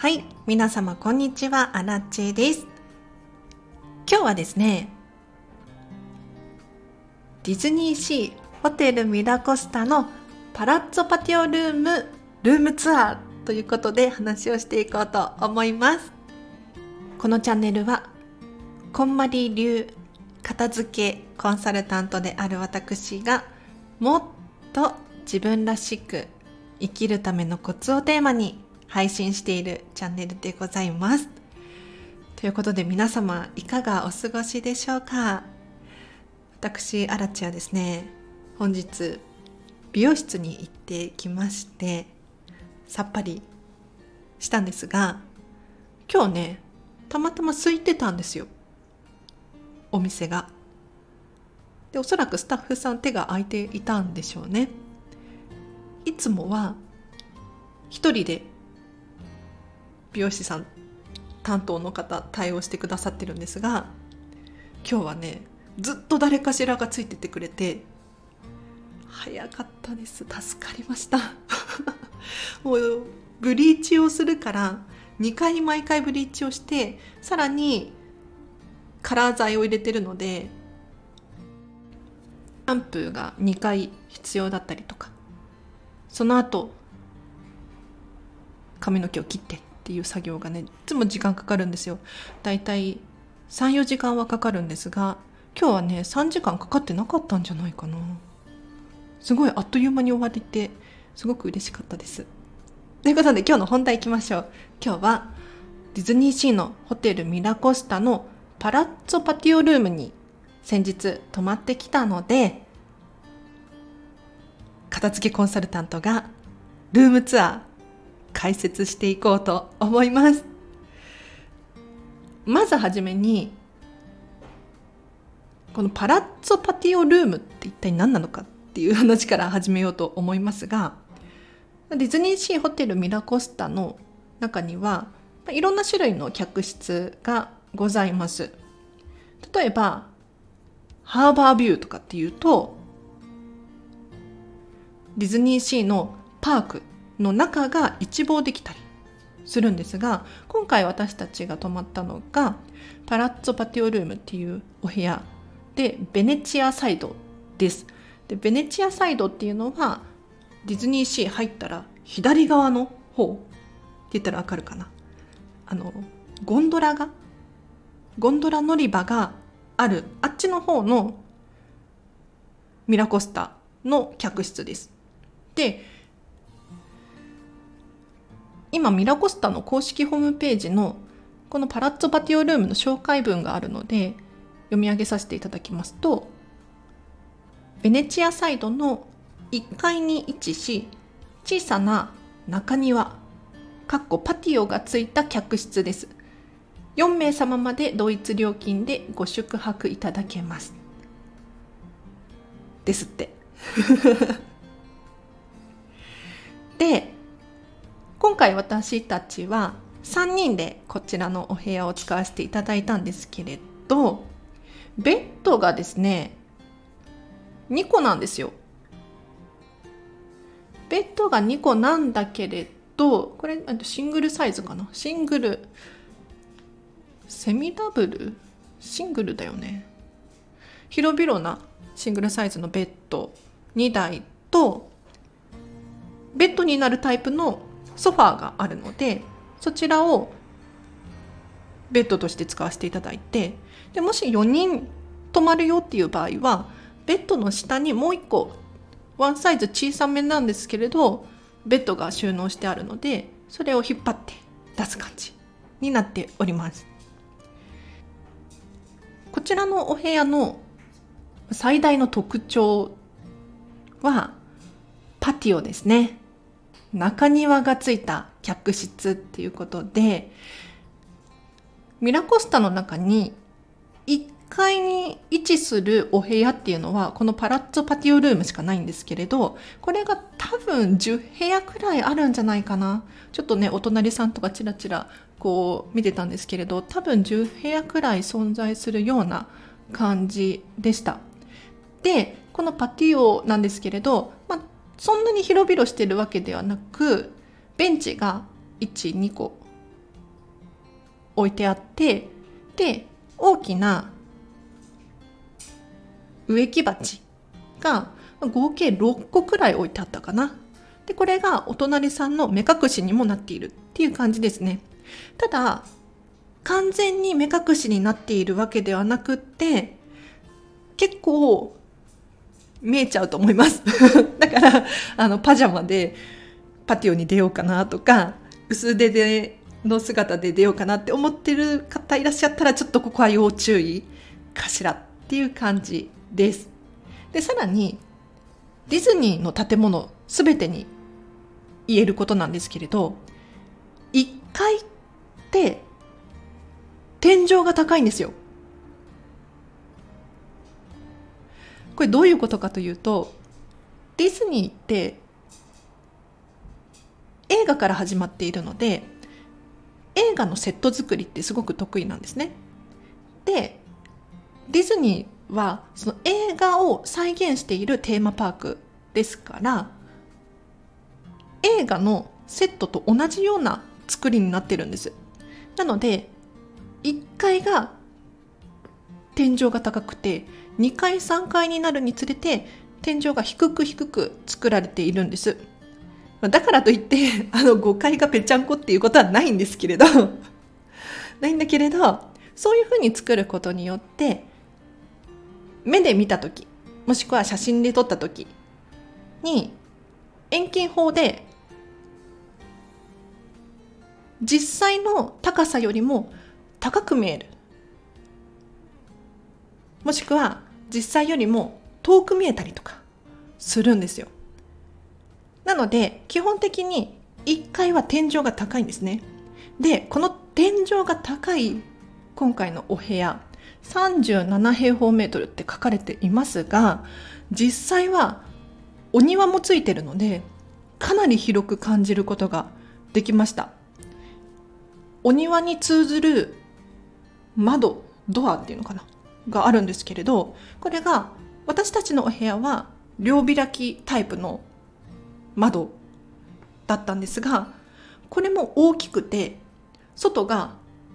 はい、皆様こんにちは、アラチェです。今日はですね、ディズニーシーホテルミラコスタのパラッツォパティオルームルームツアーということで話をしていこうと思います。このチャンネルは、こんまり流片付けコンサルタントである私がもっと自分らしく生きるためのコツをテーマに配信しているチャンネルでございます。ということで皆様いかがお過ごしでしょうか？私、アラチはですね、本日美容室に行ってきましてさっぱりしたんですが今日ね、たまたま空いてたんですよ。お店が。で、おそらくスタッフさん手が空いていたんでしょうね。いつもは一人で美容師さん担当の方対応してくださってるんですが今日はねずっと誰かしらがついててくれて早かったです。助かりました。もうブリーチをするから2回毎回ブリーチをしてさらにカラー剤を入れてるのでシャンプーが2回必要だったりとか。その後髪の毛を切って。っていう作業がねいつも時間かかるんですよ。だいたい34時間はかかるんですが今日はね3時間かかってなかったんじゃないかな。すごいあっという間に終われてすごく嬉しかったです。ということで今日の本題いきましょう。今日はディズニーシーのホテルミラコスタのパラッツォパティオルームに先日泊まってきたので片付けコンサルタントがルームツアー解説していこうと思います。まずはじめにこのパラッツォパティオルームって一体何なのかっていう話から始めようと思いますがディズニーシーホテルミラコスタの中にはいろんな種類の客室がございます。例えばハーバービューとかっていうとディズニーシーのパークの中が一望できたりするんですが今回私たちが泊まったのがパラッツォパティオルームっていうお部屋でベネチアサイドです。でベネチアサイドっていうのはディズニーシー入ったら左側の方って言ったらわかるかな。あのゴンドラがゴンドラ乗り場があるあっちの方のミラコスタの客室です。で今ミラコスタの公式ホームページのこのパラッツォパティオルームの紹介文があるので読み上げさせていただきますとベネチアサイドの1階に位置し小さな中庭かっこパティオがついた客室です。4名様まで同一料金でご宿泊いただけます。ですって。回私たちは3人でこちらのお部屋を使わせていただいたんですけれどベッドがですね2個なんですよ。ベッドが2個なんだけれどこれシングルサイズかな？シングルセミダブル？シングルだよね。広々なシングルサイズのベッド2台とベッドになるタイプのソファーがあるのでそちらをベッドとして使わせていただいてでもし4人泊まるよっていう場合はベッドの下にもう1個ワンサイズ小さめなんですけれどベッドが収納してあるのでそれを引っ張って出す感じになっております。こちらのお部屋の最大の特徴はパティオですね。中庭がついた客室っていうことでミラコスタの中に1階に位置するお部屋っていうのはこのパラッツォパティオルームしかないんですけれどこれが多分10部屋くらいあるんじゃないかな。ちょっとねお隣さんとかチラチラこう見てたんですけれど多分10部屋くらい存在するような感じでした。でこのパティオなんですけれど、まあ、そんなに広々してるわけではなくベンチが12個置いてあってで大きな植木鉢が合計6個くらい置いてあったかな。でこれがお隣さんの目隠しにもなっているっていう感じですね。ただ完全に目隠しになっているわけではなくって結構見えちゃうと思います だからあのパジャマでパティオに出ようかなとか薄手での姿で出ようかなって思ってる方いらっしゃったらちょっとここは要注意かしらっていう感じです。でさらにディズニーの建物全てに言えることなんですけれど1階って天井が高いんですよ。これどういうことかというとディズニーって映画から始まっているので映画のセット作りってすごく得意なんですね。でディズニーはその映画を再現しているテーマパークですから映画のセットと同じような作りになってるんです。なので1階が天井が高くて2階3階になるにつれて天井が低く低く作られているんです。だからといって あの5階がぺちゃんこっていうことはないんですけれど ないんだけれどそういうふうに作ることによって目で見た時もしくは写真で撮った時に遠近法で実際の高さよりも高く見えるもしくは実際よりも遠く見えたりとかするんですよ。なので基本的に1階は天井が高いんですね。でこの天井が高い今回のお部屋37平方メートルって書かれていますが実際はお庭もついてるのでかなり広く感じることができました。お庭に通ずる窓ドアっていうのかな。があるんですけれどこれが私たちのお部屋は両開きタイプの窓だったんですがこれも大きくて外が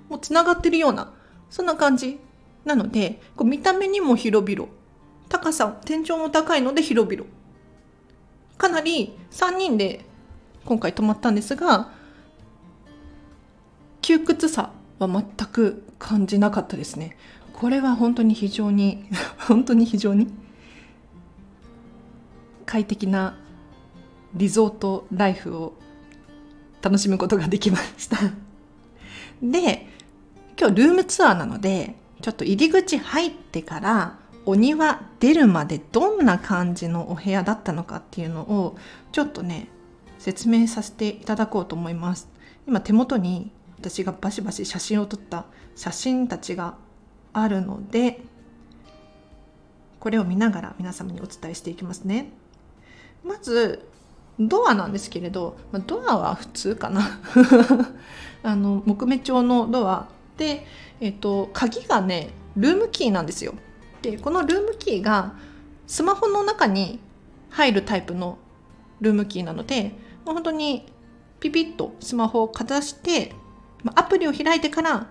もうつながってるようなそんな感じなのでこう見た目にも広々高さ天井も高いので広々。かなり3人で今回泊まったんですが窮屈さは全く感じなかったですね。これは本当に非常に 本当に非常に快適なリゾートライフを楽しむことができました。で今日ルームツアーなのでちょっと入り口入ってからお庭出るまでどんな感じのお部屋だったのかっていうのをちょっとね説明させていただこうと思います。今手元に私がバシバシ写真を撮った写真たちがあるのでこれを見ながら皆様にお伝えしていきますね。まずドアなんですけれど、まドアは普通かな。あの木目調のドアで、えっと、鍵がねルームキーなんですよ。でこのルームキーがスマホの中に入るタイプのルームキーなので本当にピピッとスマホをかざしてアプリを開いてから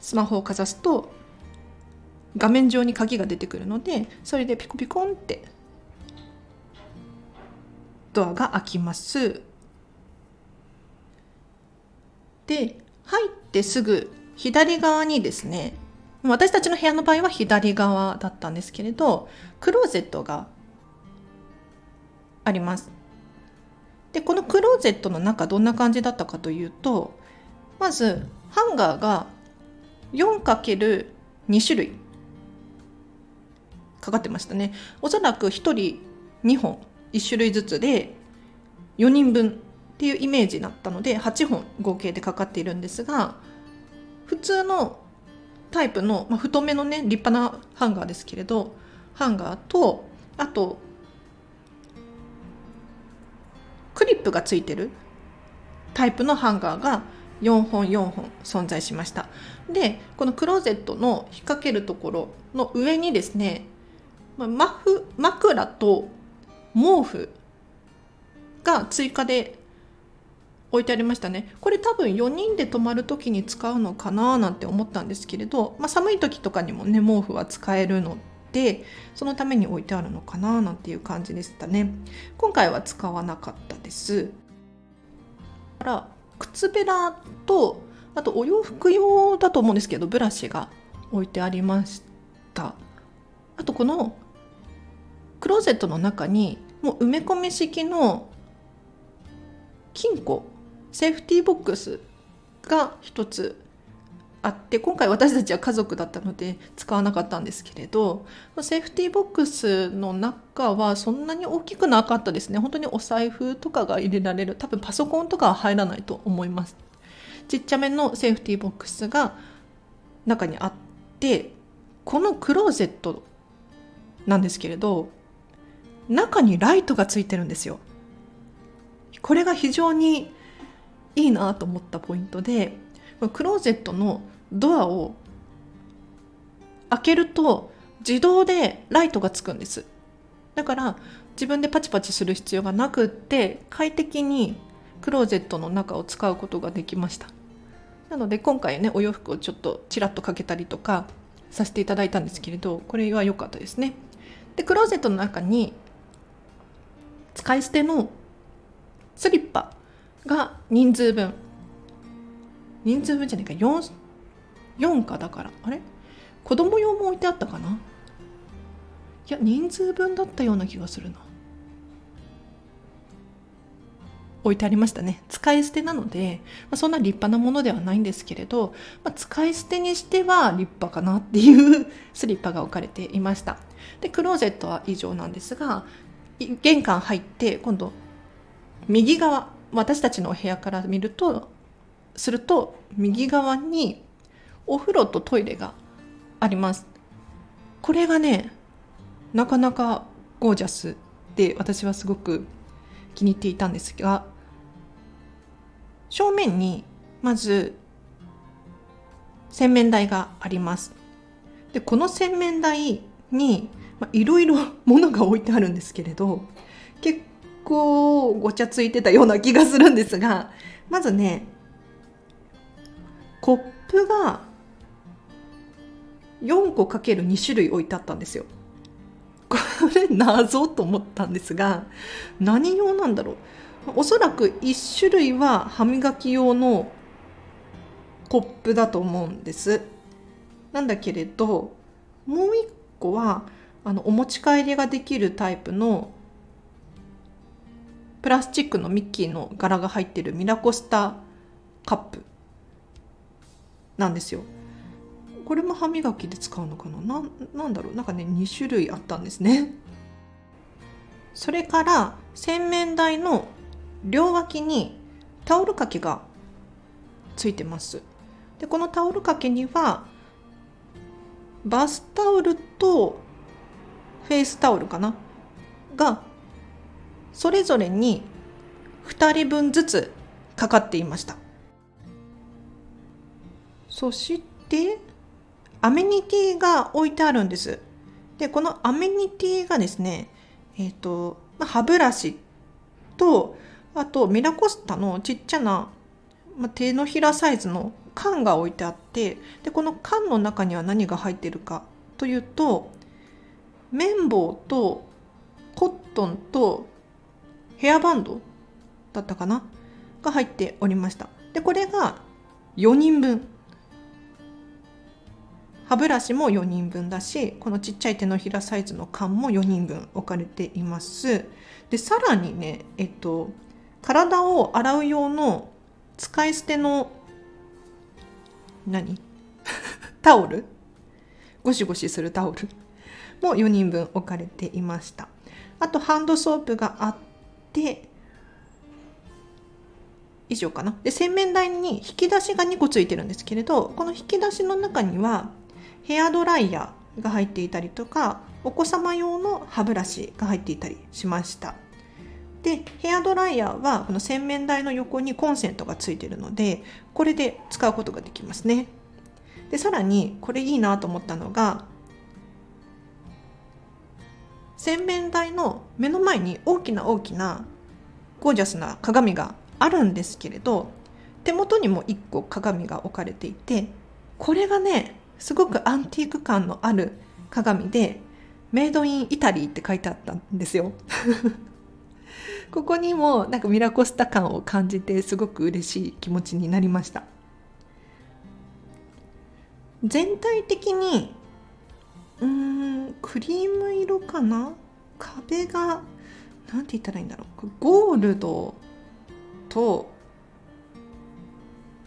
スマホをかざすと画面上に鍵が出てくるのでそれでピコピコンってドアが開きます。で入ってすぐ左側にですね私たちの部屋の場合は左側だったんですけれどクローゼットがあります。でこのクローゼットの中どんな感じだったかというとまずハンガーが 4×2 種類かかってましたね。おそらく1人2本1種類ずつで4人分っていうイメージだったので8本合計でかかっているんですが普通のタイプの、まあ、太めのね立派なハンガーですけれどハンガーとあとクリップがついてるタイプのハンガーが4本4本存在しました。でこのクローゼットの引っ掛けるところの上にですねマフ枕と毛布が追加で置いてありましたね。これ多分4人で泊まる時に使うのかななんて思ったんですけれど、まあ、寒い時とかにもね毛布は使えるのでそのために置いてあるのかななんていう感じでしたね。今回は使わなかったです。から靴べらとあとお洋服用だと思うんですけどブラシが置いてありました。あとこのクローゼットの中にもう埋め込み式の金庫セーフティーボックスが一つあって今回私たちは家族だったので使わなかったんですけれどセーフティーボックスの中はそんなに大きくなかったですね。本当にお財布とかが入れられる多分パソコンとかは入らないと思います。ちっちゃめのセーフティーボックスが中にあってこのクローゼットなんですけれど中にライトがついてるんですよ。これが非常にいいなと思ったポイントでクローゼットのドアを開けると自動でライトがつくんです。だから自分でパチパチする必要がなくって快適にクローゼットの中を使うことができました。なので今回ねお洋服をちょっとちらっとかけたりとかさせていただいたんですけれどこれは良かったですね。でクローゼットの中に使い捨てのスリッパが人数分。人数分じゃないか 4, 4かだから。あれ？子供用も置いてあったかな？いや人数分だったような気がするな。置いてありましたね。使い捨てなので、まあ、そんな立派なものではないんですけれど、まあ、使い捨てにしては立派かなっていう スリッパが置かれていました。でクローゼットは以上なんですが玄関入って今度右側私たちのお部屋から見るとすると右側にお風呂とトイレがあります。これがねなかなかゴージャスで私はすごく気に入っていたんですが正面にまず洗面台がありますでこの洗面台にいろいろ ものが置いてあるんですけれど結構ごちゃついてたような気がするんですがまずねコップが4個かける2種類置いてあったんですよ。これ謎と思ったんですが何用なんだろうおそらく1種類は歯磨き用のコップだと思うんです。なんだけれどもう1個はあのお持ち帰りができるタイプのプラスチックのミッキーの柄が入ってるミラコスタカップなんですよ。これも歯磨きで使うのかな？ななんだろう？なんかね2種類あったんですね。それから洗面台の両脇にタオル掛けがついてます。でこのタオル掛けにはバスタオルとフェイスタオルかな？がそれぞれに2人分ずつかかっていました。そしてアメニティが置いてあるんです。でこのアメニティがですねえっ、ー、と歯ブラシとあとミラコスタのちっちゃな、ま手のひらサイズの缶が置いてあってでこの缶の中には何が入ってるかというと綿棒とコットンとヘアバンドだったかな？が入っておりました。でこれが4人分。歯ブラシも4人分だしこのちっちゃい手のひらサイズの缶も4人分置かれています。でさらにねえっと体を洗う用の使い捨ての何？タオル？ゴシゴシするタオル？も4人分置かれていました。あとハンドソープがあって以上かな。で洗面台に引き出しが2個ついてるんですけれどこの引き出しの中にはヘアドライヤーが入っていたりとかお子様用の歯ブラシが入っていたりしました。でヘアドライヤーはこの洗面台の横にコンセントがついているのでこれで使うことができますね。でさらにこれいいなと思ったのが洗面台の目の前に大きな大きなゴージャスな鏡があるんですけれど手元にも1個鏡が置かれていてこれがねすごくアンティーク感のある鏡でメイドインイタリーって書いてあったんですよ。ここにもなんかミラコスタ感を感じてすごく嬉しい気持ちになりました。全体的にうーんクリーム色かな？壁が何て言ったらいいんだろう。ゴールドと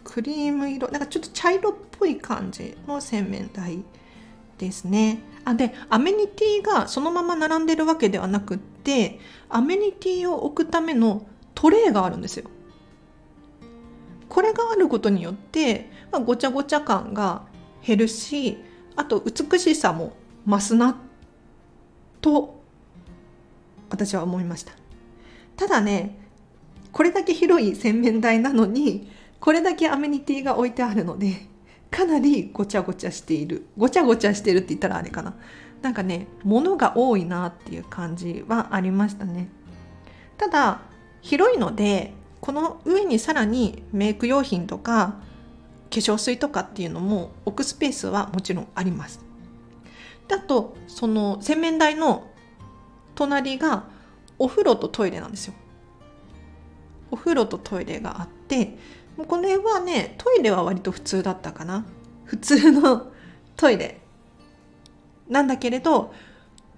クリーム色なんかちょっと茶色っぽい感じの洗面台ですね。あでアメニティがそのまま並んでるわけではなくってアメニティを置くためのトレイがあるんですよ。これがあることによって、まあ、ごちゃごちゃ感が減るしあと美しさも増すなと私は思いました。ただねこれだけ広い洗面台なのにこれだけアメニティが置いてあるのでかなりごちゃごちゃしている。ごちゃごちゃしてるって言ったらあれかな。なんかね物が多いなっていう感じはありましたね。ただ広いのでこの上にさらにメイク用品とか化粧水とかっていうのも置くスペースはもちろんあります。あとその洗面台の隣がお風呂とトイレなんですよ。お風呂とトイレがあってもうこれはねトイレは割と普通だったかな。普通のトイレ。なんだけれど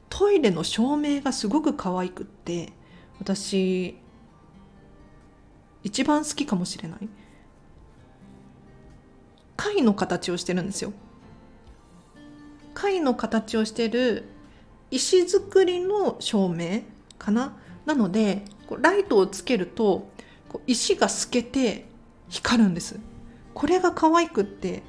トイレの照明がすごく可愛くって私一番好きかもしれない。貝の形をしてるんですよ。貝の形をしてる石造りの照明かな？なのでライトをつけると石が透けて光るんです。これが可愛くって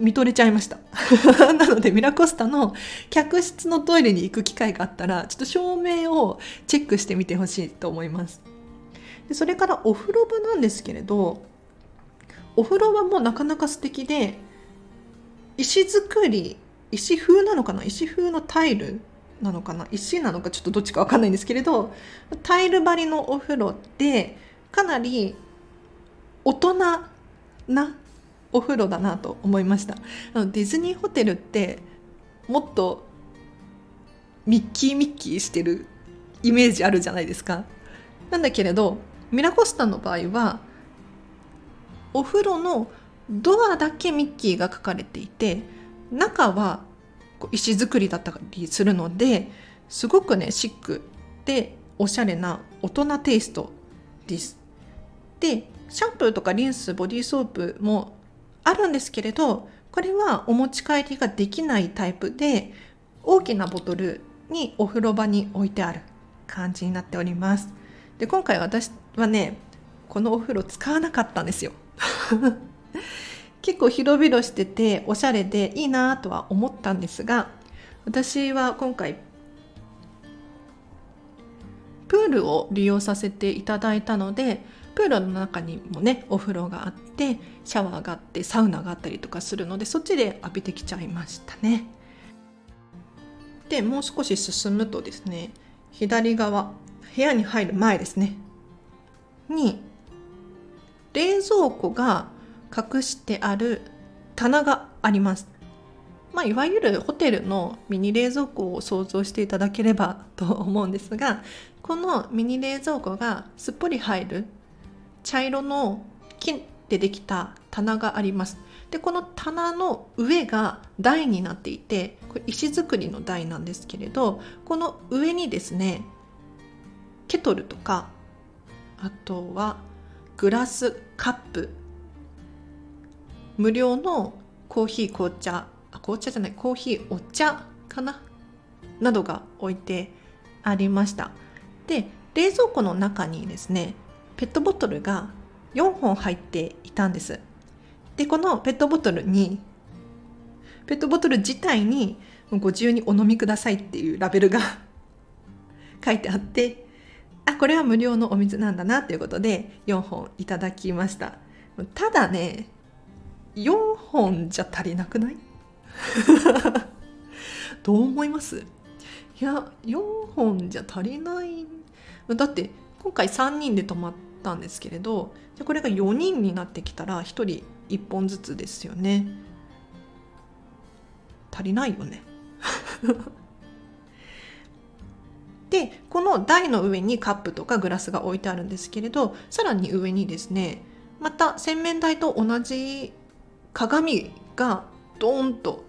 見とれちゃいました。なのでミラコスタの客室のトイレに行く機会があったらちょっと照明をチェックしてみてほしいと思います。でそれからお風呂場なんですけれどお風呂場もなかなか素敵で石造り石風なのかな？石風のタイルなのかな？石なのかちょっとどっちか分かんないんですけれどタイル張りのお風呂でかなり大人なお風呂だなと思いましたあのディズニーホテルってもっとミッキーミッキーしてるイメージあるじゃないですかなんだけれどミラコスタの場合はお風呂のドアだけミッキーが描かれていて中は石造りだったりするのですごくねシックでおしゃれな大人テイストです。でシャンプーとかリンスボディーソープもあるんですけれどこれはお持ち帰りができないタイプで大きなボトルにお風呂場に置いてある感じになっております。で今回私はねこのお風呂使わなかったんですよ。結構広々してておしゃれでいいなとは思ったんですが私は今回プールを利用させていただいたのでプールの中にもねお風呂があってシャワーがあってサウナがあったりとかするのでそっちで浴びてきちゃいましたね。でもう少し進むとですね左側部屋に入る前ですねに冷蔵庫が隠してある棚があります。まあ、いわゆるホテルのミニ冷蔵庫を想像していただければと思うんですがこのミニ冷蔵庫がすっぽり入る茶色の木でできた棚があります。でこの棚の上が台になっていてこれ石造りの台なんですけれどこの上にですねケトルとかあとはグラスカップ無料のコーヒー紅茶紅茶じゃないコーヒーお茶かななどが置いてありましたで冷蔵庫の中にですねペットボトルが4本入っていたんです。でこのペットボトルにペットボトル自体にご自由にお飲みくださいっていうラベルが 書いてあってあこれは無料のお水なんだなということで4本いただきました。ただね4本じゃ足りなくない？どう思います？いや4本じゃ足りない。だって今回3人で泊まったんですけれどじゃこれが4人になってきたら1人1本ずつですよね。足りないよね。でこの台の上にカップとかグラスが置いてあるんですけれどさらに上にですねまた洗面台と同じ鏡がドーンと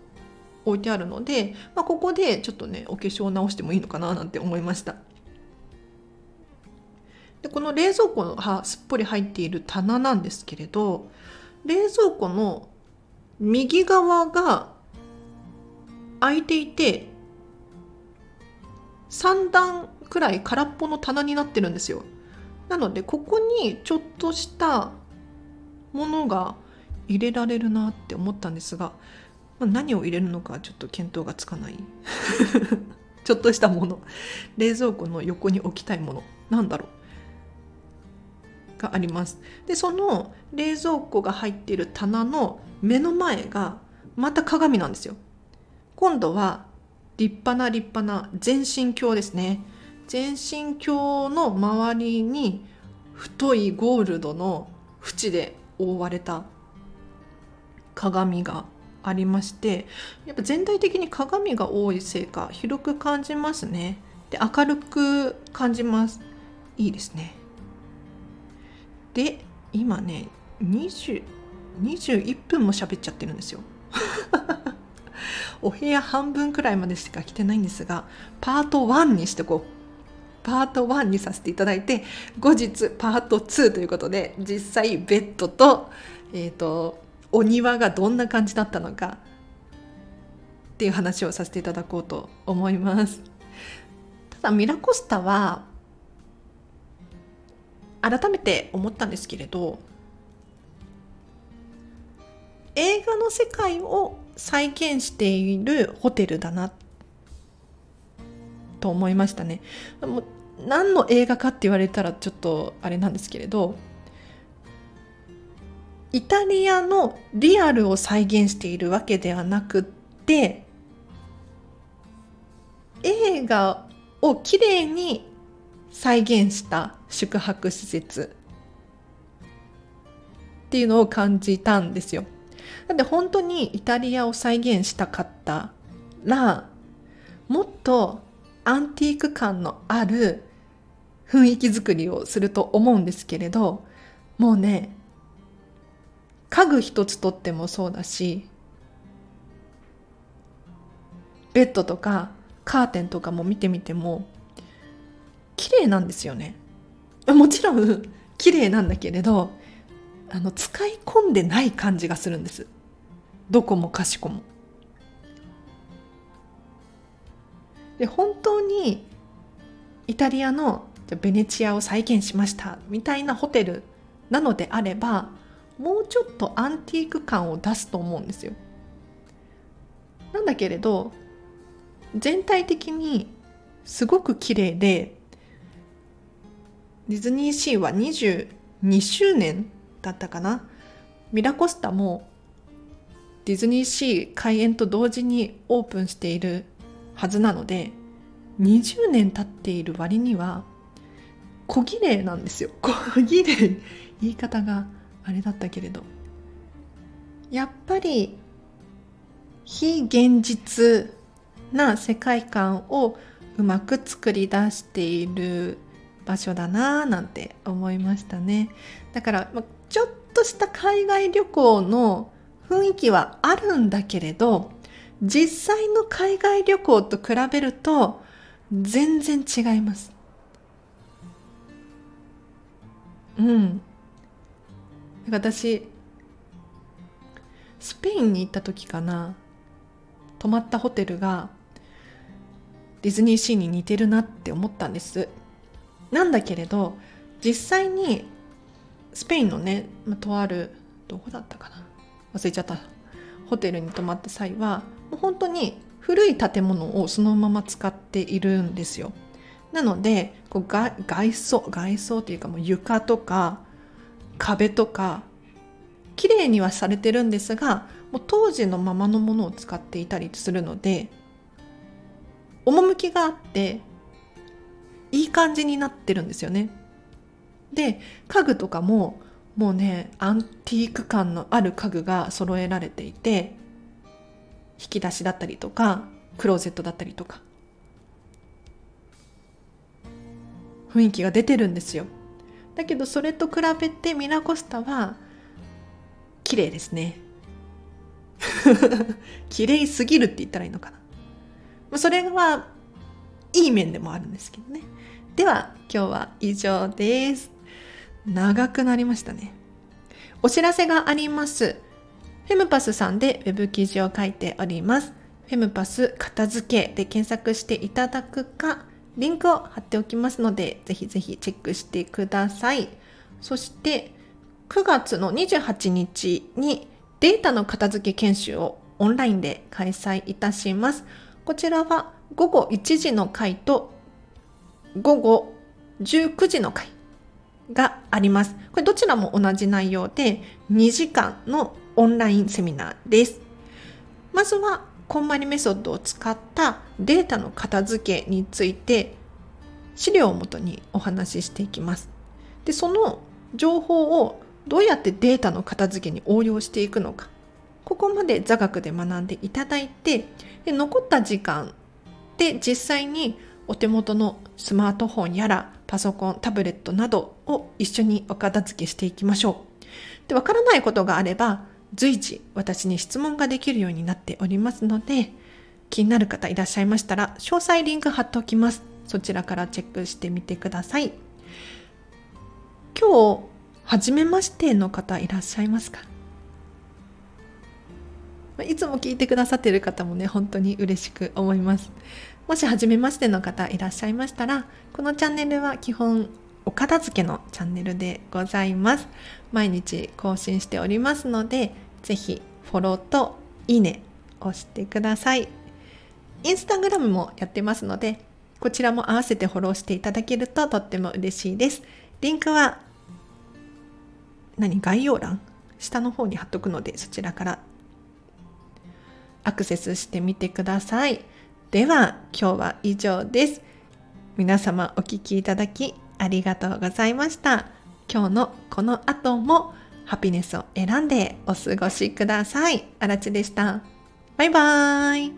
置いてあるので、まあ、ここでちょっとねお化粧を直してもいいのかななんて思いました。でこの冷蔵庫がすっぽり入っている棚なんですけれど冷蔵庫の右側が開いていて3段くらい空っぽの棚になってるんですよ。なのでここにちょっとしたものが入れられるなって思ったんですが、何を入れるのかちょっと見当がつかない。ちょっとしたもの。冷蔵庫の横に置きたいもの。なんだろう。があります。でその冷蔵庫が入っている棚の目の前がまた鏡なんですよ。今度は立派な立派な全身鏡ですね。全身鏡の周りに太いゴールドの縁で覆われた鏡がありましてやっぱ全体的に鏡が多いせいか広く感じますね。で明るく感じます。いいですね。で今ね20 21分も喋っちゃってるんですよ。お部屋半分くらいまでしか来てないんですがパート1にしてこう。パート1にさせていただいて後日パート2ということで実際ベッドと,、えーと、お庭がどんな感じだったのかっていう話をさせていただこうと思います。ただミラコスタは改めて思ったんですけれど映画の世界を再現しているホテルだなと思いましたね。も何の映画かって言われたらちょっとあれなんですけれどイタリアのリアルを再現しているわけではなくって映画をきれいに再現した宿泊施設っていうのを感じたんですよ。だって本当にイタリアを再現したかったらもっとアンティーク感のある雰囲気作りをすると思うんですけれどもうね家具一つとってもそうだしベッドとかカーテンとかも見てみても綺麗なんですよね。もちろん 綺麗なんだけれどあの使い込んでない感じがするんです。どこもかしこも。で本当にイタリアのベネチアを再現しましたみたいなホテルなのであればもうちょっとアンティーク感を出すと思うんですよ。なんだけれど全体的にすごく綺麗でディズニーシーは22周年だったかな。ミラコスタもディズニーシー開園と同時にオープンしているはずなので20年経っている割には小綺麗なんですよ。小綺麗言い方があれだったけれど。やっぱり非現実な世界観をうまく作り出している場所だなぁなんて思いましたね。だからちょっとした海外旅行の雰囲気はあるんだけれど実際の海外旅行と比べると全然違います。うん。私スペインに行った時かな泊まったホテルがディズニーシーに似てるなって思ったんです。なんだけれど実際にスペインのね、まとあるどこだったかな？忘れちゃった。ホテルに泊まった際はもう本当に古い建物をそのまま使っているんですよ。なのでこう外装外装というかもう床とか壁とか綺麗にはされてるんですがもう当時のままのものを使っていたりするので趣があっていい感じになってるんですよね。で家具とかももうねアンティーク感のある家具が揃えられていて引き出しだったりとかクローゼットだったりとか。雰囲気が出てるんですよ。だけどそれと比べてミラコスタは綺麗ですね。綺麗すぎるって言ったらいいのかな。それはいい面でもあるんですけどね。では今日は以上です。長くなりましたね。お知らせがあります。フェムパスさんでウェブ記事を書いております。フェムパス片付けで検索していただくかリンクを貼っておきますのでぜひぜひチェックしてください。そして9月の28日にデータの片付け研修をオンラインで開催いたします。こちらは午後1時の回と午後19時の回があります。これどちらも同じ内容で2時間のオンラインセミナーです。まずはこんまりメソッドを使ったデータの片付けについて資料をもとにお話ししていきます。で、その情報をどうやってデータの片付けに応用していくのか。ここまで座学で学んでいただいて、で残った時間で実際にお手元のスマートフォンやらパソコン、タブレットなどを一緒にお片付けしていきましょう。で、わからないことがあれば随時私に質問ができるようになっておりますので、気になる方いらっしゃいましたら、詳細リンク貼っておきます。そちらからチェックしてみてください。今日、初めましての方いらっしゃいますか？いつも聞いてくださってる方もね、本当に嬉しく思います。もし初めましての方いらっしゃいましたら、このチャンネルは基本お片付けのチャンネルでございます。毎日更新しておりますので、ぜひフォローといいね押してください。インスタグラムもやってますので、こちらも合わせてフォローしていただけるととっても嬉しいです。リンクは何？概要欄？下の方に貼っとくのでそちらからアクセスしてみてください。では今日は以上です。皆様お聴きいただきありがとうございました。今日のこの後もハピネスを選んでお過ごしください。あらちでした。バイバーイ。